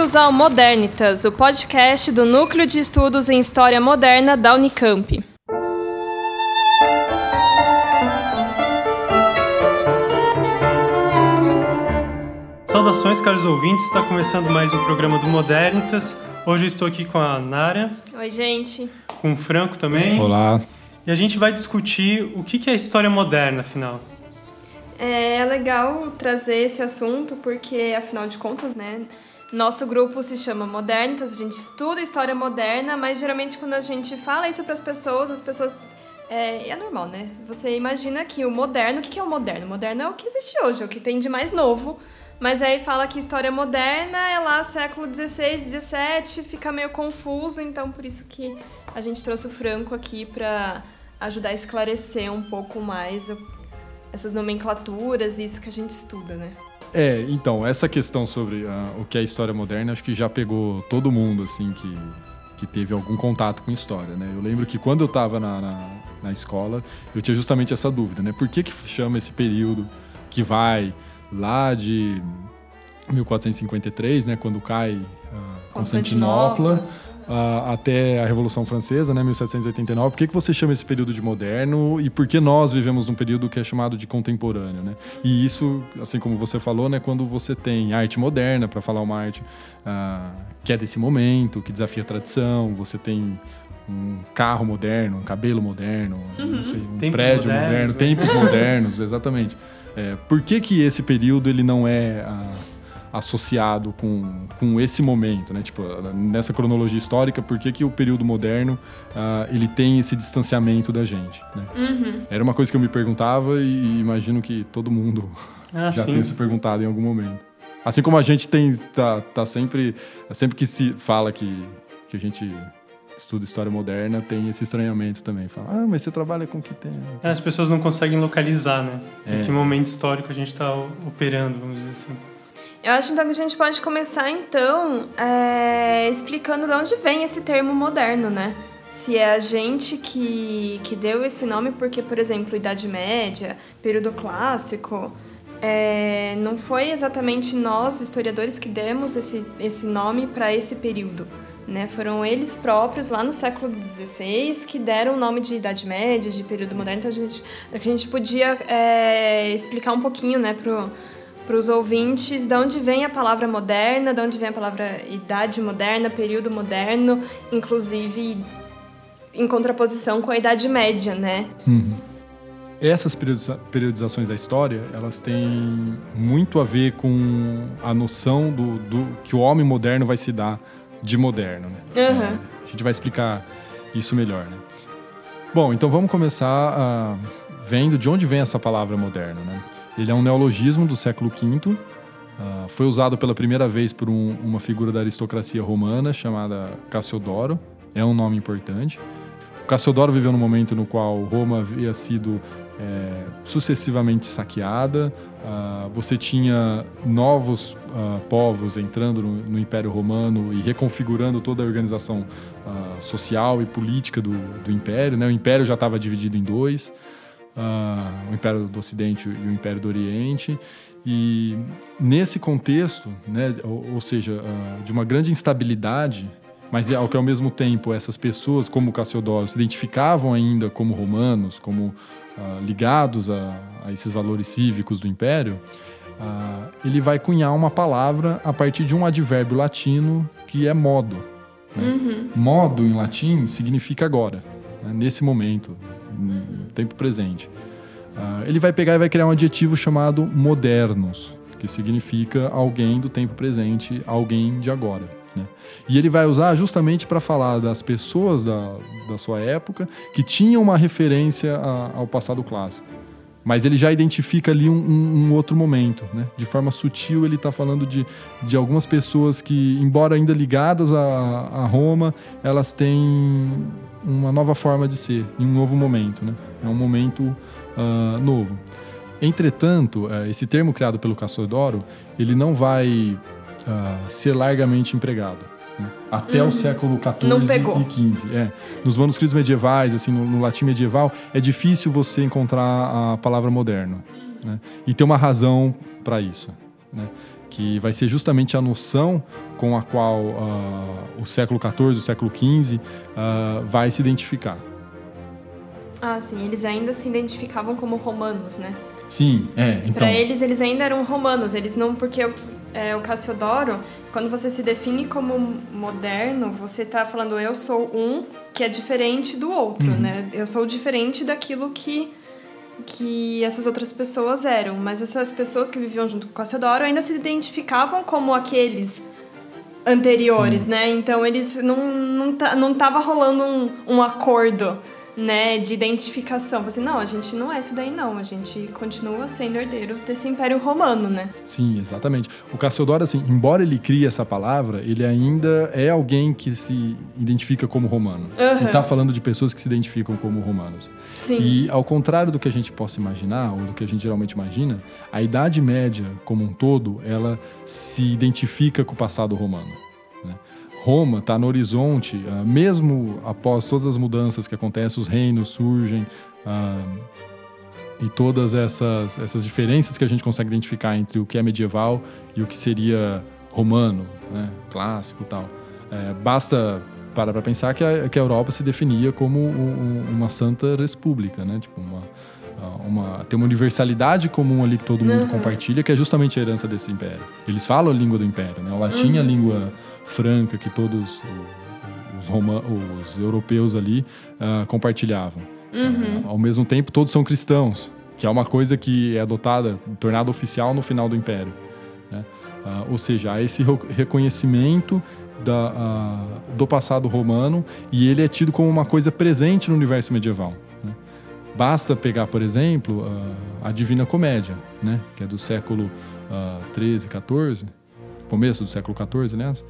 Bem-vindos ao Modernitas, o podcast do Núcleo de Estudos em História Moderna da Unicamp. Saudações, caros ouvintes. Está começando mais um programa do Modernitas. Hoje eu estou aqui com a Nara. Oi, gente. Com o Franco também. Olá. E a gente vai discutir o que é a história moderna, afinal. É legal trazer esse assunto porque, afinal de contas, né? Nosso grupo se chama Modernitas, a gente estuda história moderna, mas geralmente quando a gente fala isso para as pessoas, as pessoas. É, é normal, né? Você imagina que o moderno, o que é o moderno? O moderno é o que existe hoje, é o que tem de mais novo. Mas aí fala que história moderna é lá século XVI, XVII, fica meio confuso, então por isso que a gente trouxe o Franco aqui para ajudar a esclarecer um pouco mais essas nomenclaturas e isso que a gente estuda, né? É, então, essa questão sobre uh, o que é história moderna, acho que já pegou todo mundo, assim, que, que teve algum contato com história, né? Eu lembro que quando eu estava na, na, na, escola, eu tinha justamente essa dúvida, né? Por que que chama esse período que vai lá de 1453, né? Quando cai uh, Constantinopla, Constantinopla uh, até a Revolução Francesa, né, 1789. Por que, que você chama esse período de moderno e por que nós vivemos num período que é chamado de contemporâneo? Né? E isso, assim como você falou, né, quando você tem arte moderna, para falar uma arte uh, que é desse momento, que desafia a tradição, você tem um carro moderno, um cabelo moderno, uhum. sei, um tempos prédio modernos, moderno, né? tempos modernos, exatamente. É, por que, que esse período ele não é uh, associado com, com esse momento, né? Tipo, nessa cronologia histórica, por que, que o período moderno uh, ele tem esse distanciamento da gente? Né? Uhum. Era uma coisa que eu me perguntava e imagino que todo mundo ah, já sim. tenha se perguntado em algum momento. Assim como a gente tem tá, tá sempre sempre que se fala que, que a gente estuda história moderna tem esse estranhamento também. Fala, ah, mas você trabalha com o que tem. É, as pessoas não conseguem localizar, né? É. Em que momento histórico a gente está operando, vamos dizer assim. Eu acho então que a gente pode começar então é, explicando de onde vem esse termo moderno, né? Se é a gente que, que deu esse nome porque, por exemplo, Idade Média, período clássico, é, não foi exatamente nós, historiadores, que demos esse, esse nome para esse período. Né? Foram eles próprios, lá no século XVI, que deram o nome de Idade Média, de período moderno. Então a gente, a gente podia é, explicar um pouquinho né, para para os ouvintes de onde vem a palavra moderna, de onde vem a palavra idade moderna, período moderno, inclusive em contraposição com a Idade Média, né? Uhum. Essas periodizações da história, elas têm muito a ver com a noção do, do que o homem moderno vai se dar de moderno, né? Uhum. É, a gente vai explicar isso melhor, né? Bom, então vamos começar uh, vendo de onde vem essa palavra moderno, né? Ele é um neologismo do século V. Uh, foi usado pela primeira vez por um, uma figura da aristocracia romana chamada Cassiodoro. É um nome importante. Cassiodoro viveu num momento no qual Roma havia sido é, sucessivamente saqueada. Uh, você tinha novos uh, povos entrando no, no, Império Romano e reconfigurando toda a organização social e política do, do Império. Né? O Império já estava dividido em dois uh, o Império do Ocidente e o Império do Oriente. E nesse contexto, né, ou, ou seja, uh, de uma grande instabilidade, mas ao que ao mesmo tempo essas pessoas, como Cassiodoro, se identificavam ainda como romanos, como uh, ligados a, a, esses valores cívicos do Império, ele vai cunhar uma palavra a partir de um advérbio latino que é modo. Né? Uhum. Modo em latim significa agora, né, nesse momento, no tempo presente. Uh, ele vai pegar e vai criar um adjetivo chamado modernos, que significa alguém do tempo presente, alguém de agora. Né? E ele vai usar justamente para falar das pessoas da, da sua época que tinham uma referência a, ao passado clássico. Mas ele já identifica ali um, um, um outro momento. Né? De forma sutil, ele está falando de, de algumas pessoas que, embora ainda ligadas a, a Roma, elas têm uma nova forma de ser, em um novo momento. Né? É um momento uh, novo. Entretanto, uh, esse termo criado pelo Cassodoro, ele não vai uh, ser largamente empregado. Né? Até o uhum. século XIV e XV. É. Nos manuscritos medievais, assim, no, no, latim medieval, é difícil você encontrar a palavra moderno. Né? E tem uma razão para isso. Né? Que vai ser justamente a noção com a qual uh, o século XIV, o século XV uh, vai se identificar. Ah, sim, eles ainda se identificavam como romanos, né? Sim, é. Então... Para eles, eles ainda eram romanos. Eles não, porque é, o Cassiodoro, quando você se define como moderno, você está falando eu sou um que é diferente do outro, uhum. né? Eu sou diferente daquilo que que essas outras pessoas eram, mas essas pessoas que viviam junto com Cassiodoro ainda se identificavam como aqueles anteriores, Sim. né? Então eles não não, não tava rolando um, um acordo né, de identificação. Você, não, a gente não é isso daí não, a gente continua sendo herdeiros desse Império Romano, né? Sim, exatamente. O Cassiodoro, assim, embora ele crie essa palavra, ele ainda é alguém que se identifica como romano. Uhum. Ele está falando de pessoas que se identificam como romanos. Sim. E ao contrário do que a gente possa imaginar, ou do que a gente geralmente imagina, a Idade Média como um todo, ela se identifica com o passado romano. Roma está no horizonte, uh, mesmo após todas as mudanças que acontecem, os reinos surgem uh, e todas essas, essas diferenças que a gente consegue identificar entre o que é medieval e o que seria romano, né, clássico e tal. É, basta parar para pensar que a, que a Europa se definia como um, uma santa república, né? Tipo uma, ah, uma, tem uma universalidade comum ali que todo mundo uhum. compartilha, que é justamente a herança desse império. Eles falam a língua do império, né? O latim uhum. é a uhum. língua franca que todos os, Roma, os europeus ali uh, compartilhavam. Uhum. Uh, ao mesmo tempo, todos são cristãos, que é uma coisa que é adotada, tornada oficial no final do Império. Né? Uh, ou seja, há esse reconhecimento da, do passado romano e ele é tido como uma coisa presente no universo medieval. Né? Basta pegar, por exemplo, a Divina Comédia, né? que é do século XIII, XIV, começo do século XIV, aliás.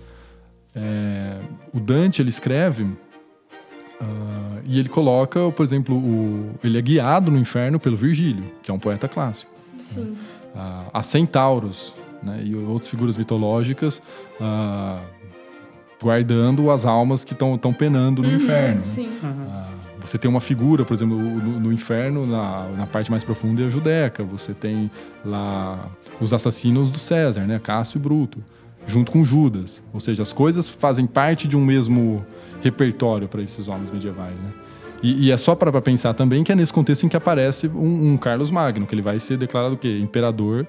É, o Dante ele escreve uh, e ele coloca, por exemplo, o, ele é guiado no inferno pelo Virgílio, que é um poeta clássico. Sim. Uh, há centauros né, e outras figuras mitológicas uh, guardando as almas que estão penando no uhum, inferno. Sim. Uhum. Você tem uma figura, por exemplo, no, no inferno, na, na, parte mais profunda é a Judeca. Você tem lá os assassinos do César, né? Cássio e Bruto junto com Judas. Ou seja, as coisas fazem parte de um mesmo repertório para esses homens medievais, né? E, e é só para pensar também que é nesse contexto em que aparece um, um, Carlos Magno, que ele vai ser declarado o quê? Imperador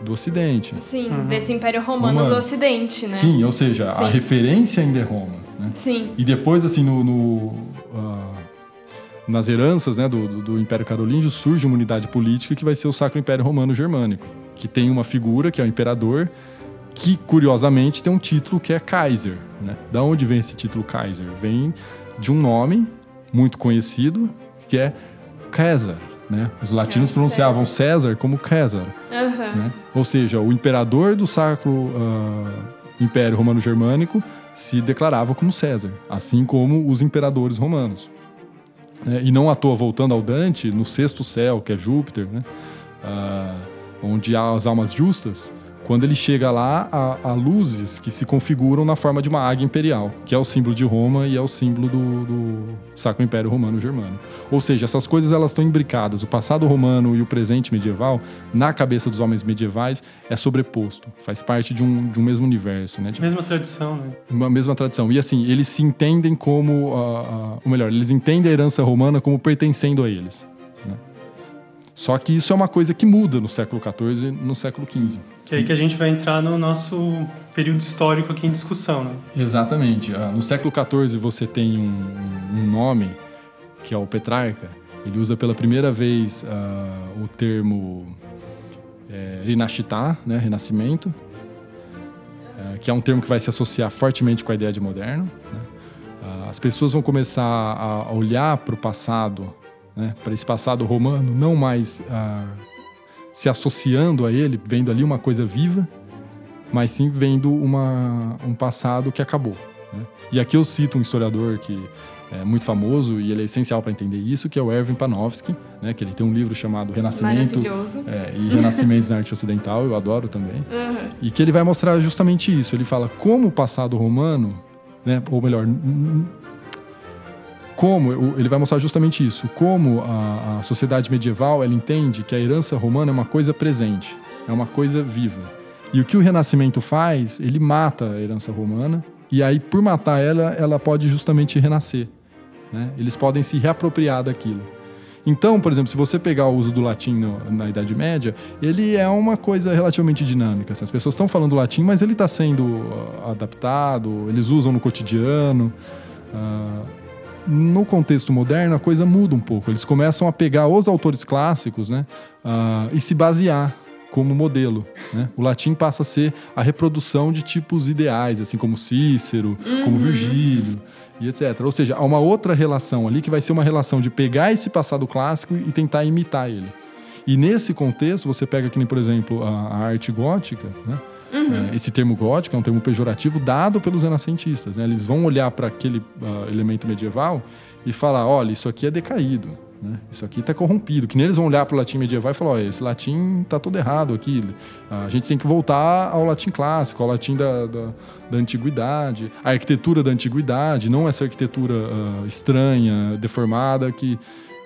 do Ocidente. Sim, uhum. desse Império Romano, Romano, do Ocidente, né? Sim, ou seja, Sim. a referência ainda é Roma. Né? Sim. E depois, assim, no, no uh, nas heranças né, do, do, Império Carolíngio surge uma unidade política que vai ser o Sacro Império Romano Germânico, que tem uma figura que é o imperador que curiosamente tem um título que é Kaiser. Né? Da onde vem esse título Kaiser? Vem de um nome muito conhecido que é César. Né? Os latinos é pronunciavam César. César como César. Uhum. Né? Ou seja, o imperador do Sacro uh, Império Romano Germânico se declarava como César, assim como os imperadores romanos. É, e não à toa, voltando ao Dante, no sexto céu, que é Júpiter, né? uh, onde há as almas justas, quando ele chega lá, há, há, luzes que se configuram na forma de uma águia imperial, que é o símbolo de Roma e é o símbolo do, do Sacro Império Romano Germano. Ou seja, essas coisas elas estão imbricadas. O passado romano e o presente medieval, na cabeça dos homens medievais, é sobreposto. Faz parte de um, de um mesmo universo. Né? mesma tradição, né? Uma mesma tradição. E assim, eles se entendem como... Uh, uh, ou melhor, eles entendem a herança romana como pertencendo a eles. Só que isso é uma coisa que muda no século XIV e no século XV. Que é aí que a gente vai entrar no nosso período histórico aqui em discussão, né? Exatamente. Ah, no século XIV você tem um, um nome que é o Petrarca. Ele usa pela primeira vez uh, o termo é, Rinascitá, né, renascimento, uh, que é um termo que vai se associar fortemente com a ideia de moderno. Né? Uh, as pessoas vão começar a olhar para o passado né, para esse passado romano, não mais ah, se associando a ele, vendo ali uma coisa viva, mas sim vendo uma, um passado que acabou. Né? E aqui eu cito um historiador que é muito famoso e ele é essencial para entender isso, que é o Erwin Panofsky, né, que ele tem um livro chamado Renascimento é, e Renascimentos na Arte Ocidental, eu adoro também, uhum. e que ele vai mostrar justamente isso. Ele fala como o passado romano, né, ou melhor, como ele vai mostrar justamente isso, como a, a, sociedade medieval ela entende que a herança romana é uma coisa presente, é uma coisa viva. E o que o Renascimento faz, ele mata a herança romana, e aí, por matar ela, ela pode justamente renascer. Né? Eles podem se reapropriar daquilo. Então, por exemplo, se você pegar o uso do latim no, na Idade Média, ele é uma coisa relativamente dinâmica. Assim, as pessoas estão falando latim, mas ele está sendo uh, adaptado, eles usam no cotidiano. Uh, no contexto moderno, a coisa muda um pouco. Eles começam a pegar os autores clássicos né, uh, e se basear como modelo. Né? O latim passa a ser a reprodução de tipos ideais, assim como Cícero, uhum. como Virgílio e etc. Ou seja, há uma outra relação ali que vai ser uma relação de pegar esse passado clássico e tentar imitar ele. E nesse contexto, você pega aqui, por exemplo, a, a arte gótica, né? Uhum. É, esse termo gótico é um termo pejorativo dado pelos renascentistas. Né? Eles vão olhar para aquele uh, elemento medieval e falar: olha, isso aqui é decaído. Né? Isso aqui está corrompido. Que nem eles vão olhar para o latim medieval e falar: oh, esse latim está todo errado aqui. A gente tem que voltar ao latim clássico, ao latim da, da, da antiguidade, a arquitetura da antiguidade, não essa arquitetura uh, estranha, deformada, que,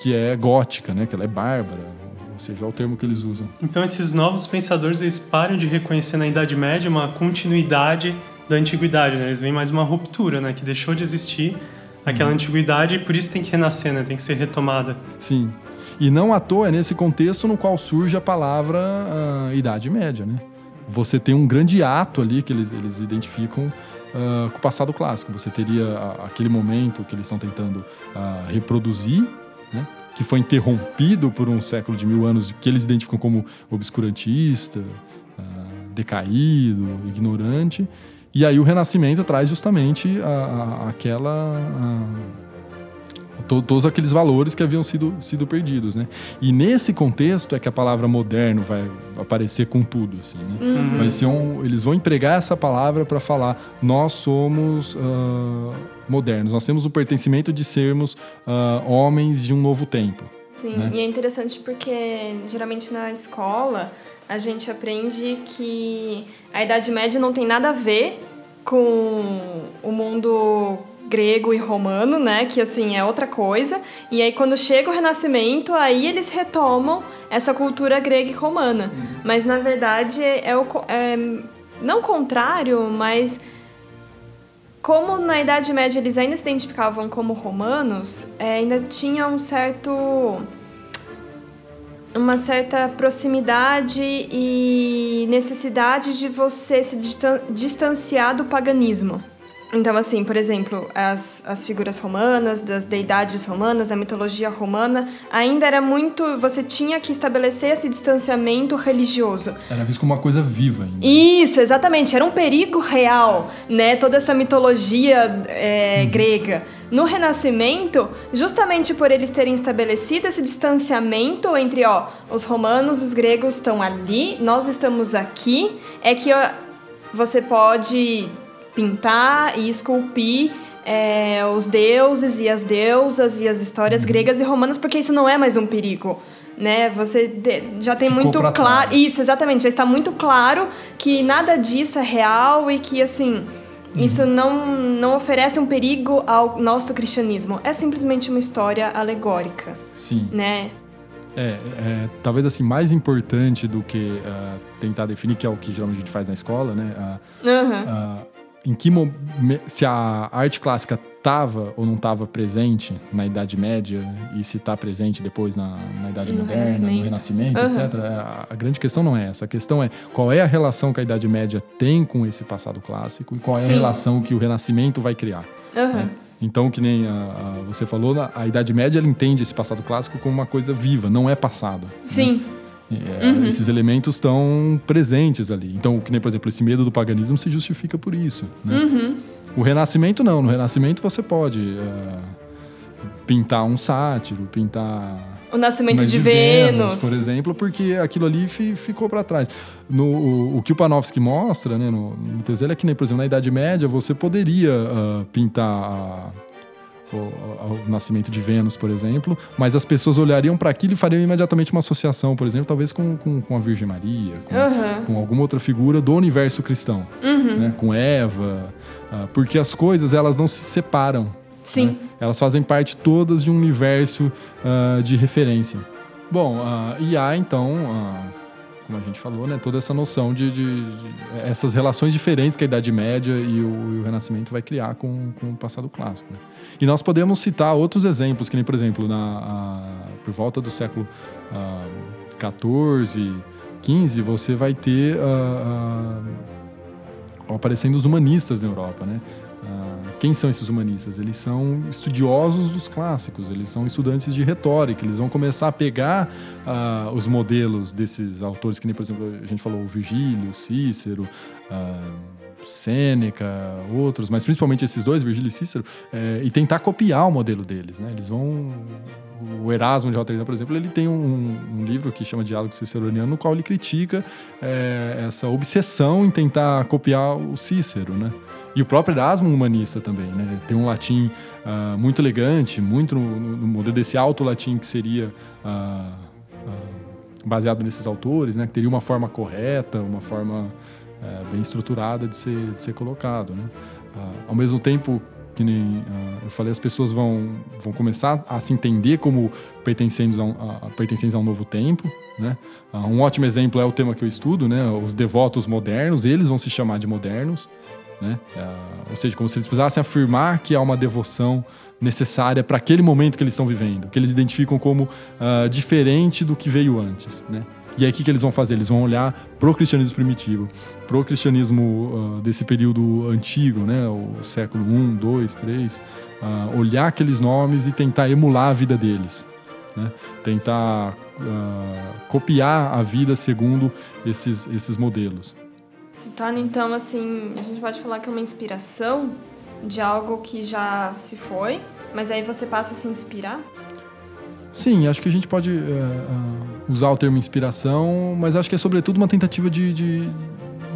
que é gótica, né? que ela é bárbara. Ou seja, é o termo que eles usam. Então, esses novos pensadores eles param de reconhecer na Idade Média uma continuidade da antiguidade, né? eles veem mais uma ruptura né? que deixou de existir aquela antiguidade e por isso tem que renascer, né? Tem que ser retomada. Sim. E não à toa é nesse contexto no qual surge a palavra uh, Idade Média, né? Você tem um grande ato ali que eles, eles identificam uh, com o passado clássico. Você teria uh, aquele momento que eles estão tentando reproduzir, né? Que foi interrompido por um século de mil anos que eles identificam como obscurantista, decaído, ignorante. E aí o Renascimento traz justamente a, a, aquela. To, todos aqueles valores que haviam sido, sido perdidos, né? E nesse contexto é que a palavra moderno vai aparecer com tudo, assim, né? Uhum. Vai ser um, eles vão empregar essa palavra para falar nós somos uh, modernos, nós temos o pertencimento de sermos uh, homens de um novo tempo. Sim, né? e é interessante porque geralmente na escola a gente aprende que a Idade Média não tem nada a ver com o mundo grego e romano, né? Que assim é outra coisa. E aí quando chega o Renascimento, aí eles retomam essa cultura grega e romana. Uhum. Mas na verdade é o é, não contrário, mas como na Idade Média eles ainda se identificavam como romanos, é, ainda tinha um certo uma certa proximidade e necessidade de você se distanciar do paganismo. Então, assim, por exemplo, as, as figuras romanas, das deidades romanas, da mitologia romana, ainda era muito. Você tinha que estabelecer esse distanciamento religioso. Era visto como uma coisa viva ainda. Isso, exatamente. Era um perigo real, né? Toda essa mitologia é, uhum. grega. No Renascimento, justamente por eles terem estabelecido esse distanciamento entre, ó, os romanos, os gregos estão ali, nós estamos aqui, é que ó, você pode pintar e esculpir é, os deuses e as deusas e as histórias gregas e romanas, porque isso não é mais um perigo. Né? Você já tem Ficou muito claro. Isso, exatamente. Já está muito claro que nada disso é real e que, assim, uhum. isso não, não oferece um perigo ao nosso cristianismo. É simplesmente uma história alegórica. Sim. Né? É, é, talvez assim, mais importante do que uh, tentar definir, que é o que geralmente a gente faz na escola, né? Uh, uhum. uh, em que se a arte clássica estava ou não estava presente na Idade Média e se está presente depois na, na Idade no Moderna, Renascimento. no Renascimento, uhum. etc. A, a, grande questão não é essa. A questão é qual é a relação que a Idade Média tem com esse passado clássico e qual é Sim. a relação que o Renascimento vai criar. Uhum. Né? Então, que nem a, a, você falou, a Idade Média ela entende esse passado clássico como uma coisa viva, não é passado. Né? Sim. Né? É, uhum. Esses elementos estão presentes ali. Então, que nem, por exemplo, esse medo do paganismo se justifica por isso. Né? Uhum. O Renascimento não. No Renascimento você pode uh, pintar um sátiro, pintar o nascimento de, de Vênus. Vênus. por exemplo, porque aquilo ali ficou para trás. No, o, o, que o Panofsky mostra, né, no, no é que, nem, por exemplo, na Idade Média você poderia uh, pintar o, nascimento de Vênus, por exemplo, mas as pessoas olhariam para aquilo e fariam imediatamente uma associação, por exemplo, talvez com, com, com a Virgem Maria, com, uhum. com, alguma outra figura do universo cristão, uhum. né? com Eva, uh, porque as coisas elas não se separam. Sim. Né? Elas fazem parte todas de um universo uh, de referência. Bom, uh, e há então como a gente falou, né, toda essa noção de, de, de essas relações diferentes que a Idade Média e o, e o Renascimento vai criar com, com o passado clássico. Né? E nós podemos citar outros exemplos, que nem, por exemplo, na, a, por volta do século XIV, uh, XV, você vai ter uh, uh, aparecendo os humanistas na Europa, né? Quem são esses humanistas? Eles são estudiosos dos clássicos, eles são estudantes de retórica, eles vão começar a pegar uh, os modelos desses autores, que nem, por exemplo, a gente falou o Virgílio, Cícero, uh, Sêneca, outros, mas principalmente esses dois, Virgílio e Cícero, é, e tentar copiar o modelo deles. Né? Eles vão. O Erasmo de Rotterdam, por exemplo, ele tem um, um livro que chama Diálogo Ciceroniano, no qual ele critica é, essa obsessão em tentar copiar o Cícero. Né? E o próprio Erasmo é humanista também, né? Tem um latim uh, muito elegante, muito no, no, modelo desse alto latim que seria uh, uh, baseado nesses autores, né? Que teria uma forma correta, uma forma eh, bem estruturada de ser, de ser colocado, né? ao mesmo tempo que nem eu falei, as pessoas vão, vão começar a se entender como pertencentes a um, a, pertencentes a um novo tempo, né? um ótimo exemplo é o tema que eu estudo, né? Os devotos modernos, eles vão se chamar de modernos, né? É, ou seja, como se eles precisassem afirmar que há uma devoção necessária para aquele momento que eles estão vivendo, que eles identificam como uh, diferente do que veio antes. Né? E aí o que, eles vão fazer? Eles vão olhar pro cristianismo primitivo, pro cristianismo uh, desse período antigo, né? o século 1, 2, 3, olhar aqueles nomes e tentar emular a vida deles. Né? Tentar uh, copiar a vida segundo esses, esses modelos. Se torna então assim, a gente pode falar que é uma inspiração de algo que já se foi, mas aí você passa a se inspirar? Sim, acho que a gente pode uh, usar o termo inspiração, mas acho que é sobretudo uma tentativa de, de,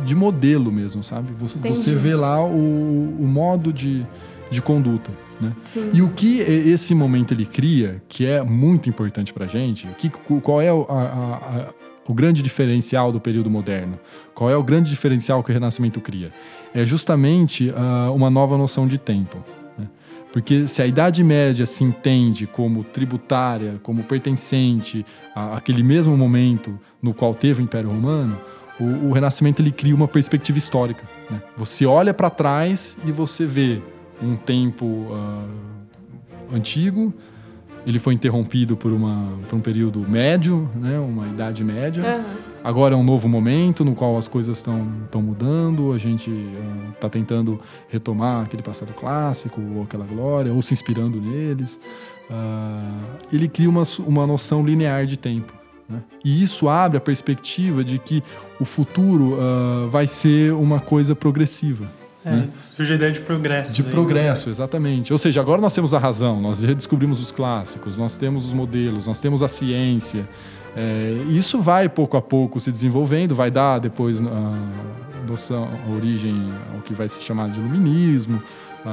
de modelo mesmo, sabe? Você, você vê lá o, o modo de, de conduta. Né? E o que esse momento ele cria, que é muito importante para gente, que, qual é a, a, o grande diferencial do período moderno? Qual é o grande diferencial que o Renascimento cria? É justamente uh, uma nova noção de tempo. Né? Porque se a Idade Média se entende como tributária, como pertencente àquele mesmo momento no qual teve o Império Romano, o, o Renascimento ele cria uma perspectiva histórica. Né? Você olha para trás e você vê um tempo uh, antigo, ele foi interrompido por, uma, por um período médio, né, uma idade média. Uhum. Agora é um novo momento no qual as coisas estão mudando, a gente está uh, tentando retomar aquele passado clássico, ou aquela glória, ou se inspirando neles. Uh, ele cria uma, uma noção linear de tempo. Né? E isso abre a perspectiva de que o futuro uh, vai ser uma coisa progressiva. É, né? surge a ideia de progresso. De né? progresso, né? exatamente. Ou seja, agora nós temos a razão, nós redescobrimos os clássicos, nós temos os modelos, nós temos a ciência. É, isso vai pouco a pouco se desenvolvendo, vai dar depois a noção, a origem ao que vai se chamar de iluminismo,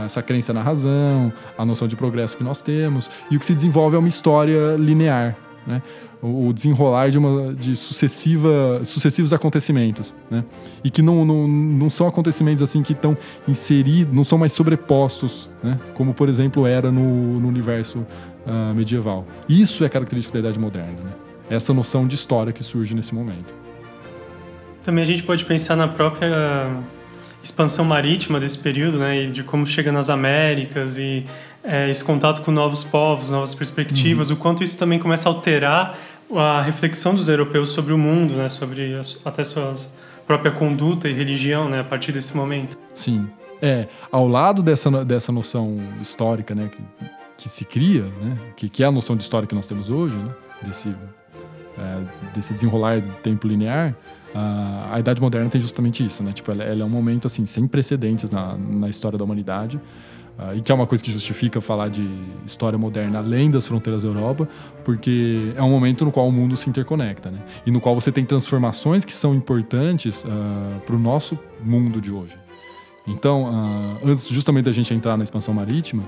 essa crença na razão, a noção de progresso que nós temos. E o que se desenvolve é uma história linear. Né? o desenrolar de, uma, de sucessiva, sucessivos acontecimentos, né? E que não, não, não são acontecimentos assim que estão inseridos, não são mais sobrepostos, né? Como, por exemplo, era no, no universo uh, medieval. Isso é característico da Idade Moderna, né? Essa noção de história que surge nesse momento. Também a gente pode pensar na própria expansão marítima desse período, né? E de como chega nas Américas e é, esse contato com novos povos, novas perspectivas, uhum. o quanto isso também começa a alterar a reflexão dos europeus sobre o mundo, né, sobre até sua própria conduta e religião, né, a partir desse momento. Sim. É, ao lado dessa, dessa noção histórica, né, que, que se cria, né, que, que é a noção de história que nós temos hoje, né, desse, é, desse desenrolar do tempo linear, a, a Idade Moderna tem justamente isso, né, tipo, ela, ela é um momento, assim, sem precedentes na, na história da humanidade, Uh, e que é uma coisa que justifica falar de história moderna além das fronteiras da Europa, porque é um momento no qual o mundo se interconecta, né? E no qual você tem transformações que são importantes uh, ah, para o nosso mundo de hoje. Então, uh, antes justamente da gente entrar na expansão marítima,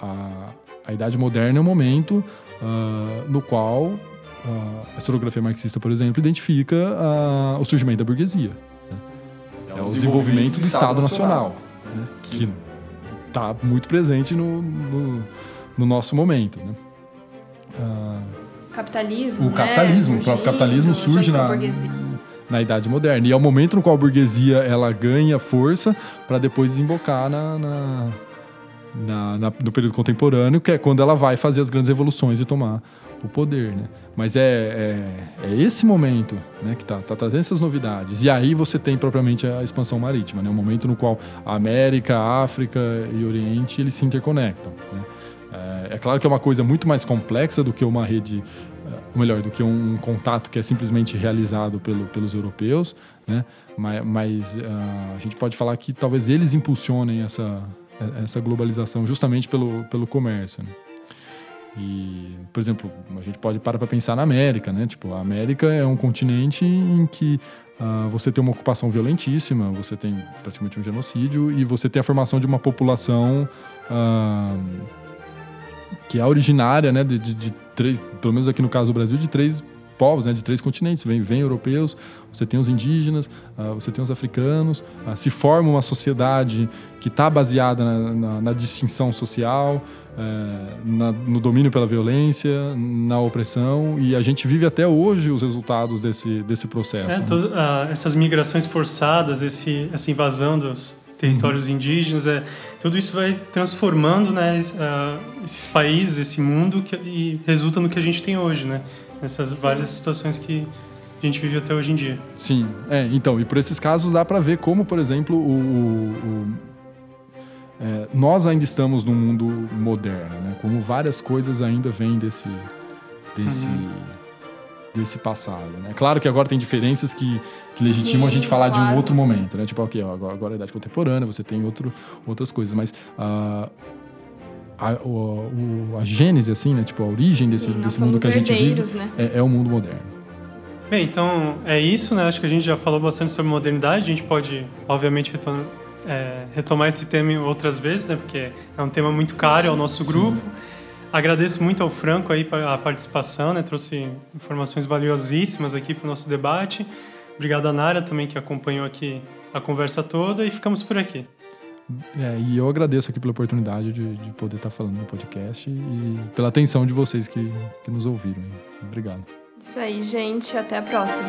a, a, Idade Moderna é um momento no qual a historiografia marxista, por exemplo, identifica o surgimento da burguesia. Né? É, o desenvolvimento do Estado Nacional. Nacional né? que está muito presente no, no, no, nosso momento. Né? Ah, capitalismo, o né, capitalismo, o próprio capitalismo surgindo, surge a na, burguesia. na Idade Moderna. E é o momento no qual a burguesia ela ganha força para depois desembocar na, na, na- na- no período contemporâneo, que é quando ela vai fazer as grandes revoluções e tomar o poder, né? Mas é, é, é esse momento né, que está trazendo essas novidades. E aí você tem propriamente a expansão marítima, né? O momento no qual a América, a África e Oriente eles se interconectam. né? É, é claro que é uma coisa muito mais complexa do que uma rede, eh, ou melhor, do que um contato que é simplesmente realizado pelo, pelos europeus, né? Mas, mas, ah, a gente pode falar que talvez eles impulsionem essa, essa globalização justamente pelo, pelo comércio. Né? E, por exemplo, a gente pode parar para pensar na América, né? Tipo, a América é um continente em que ah, você tem uma ocupação violentíssima, você tem praticamente um genocídio e você tem a formação de uma população ah, que é originária, né? De, de, de três, pelo menos aqui no caso do Brasil, de três povos, né? De três continentes. Vem, vem europeus, você tem os indígenas, ah, você tem os africanos. ah, se forma uma sociedade que está baseada na, na- na distinção social, eh, na- no domínio pela violência, na opressão. E a gente vive até hoje os resultados desse, desse processo. É, né? todas, ah, essas migrações forçadas, esse, essa invasão dos territórios Uhum. indígenas, é, tudo isso vai transformando né, es- esses países, esse mundo, que, e resulta no que a gente tem hoje, né? Nessas várias situações que a gente vive até hoje em dia. Sim, é, então, e por esses casos dá para ver como, por exemplo, o, o- o- é, nós ainda estamos num mundo moderno, né? Como várias coisas ainda vêm desse, desse, desse passado, né? Claro que agora tem diferenças que, que legitimam a Sim, gente falar de um claro. outro momento, né? Tipo, ok, agora, agora é a idade contemporânea, você tem outro, outras coisas, mas ah, a, o- o- a gênese, assim, né? Tipo, a origem desse, Sim, desse mundo que a gente vive herdeiros, né? é, é o mundo moderno. Bem, então é isso, né? Acho que a gente já falou bastante sobre modernidade. A gente pode, obviamente, retom- é, retomar esse tema em outras vezes, né? Porque é um tema muito caro ao nosso grupo. Agradeço muito ao Franco aí a participação, né? Trouxe informações valiosíssimas aqui para o nosso debate. Obrigado a Nara também que acompanhou aqui a conversa toda e ficamos por aqui. É, e eu agradeço aqui pela oportunidade de, de poder estar falando no podcast e pela atenção de vocês que, que nos ouviram. Obrigado. Isso aí, gente. Até a próxima.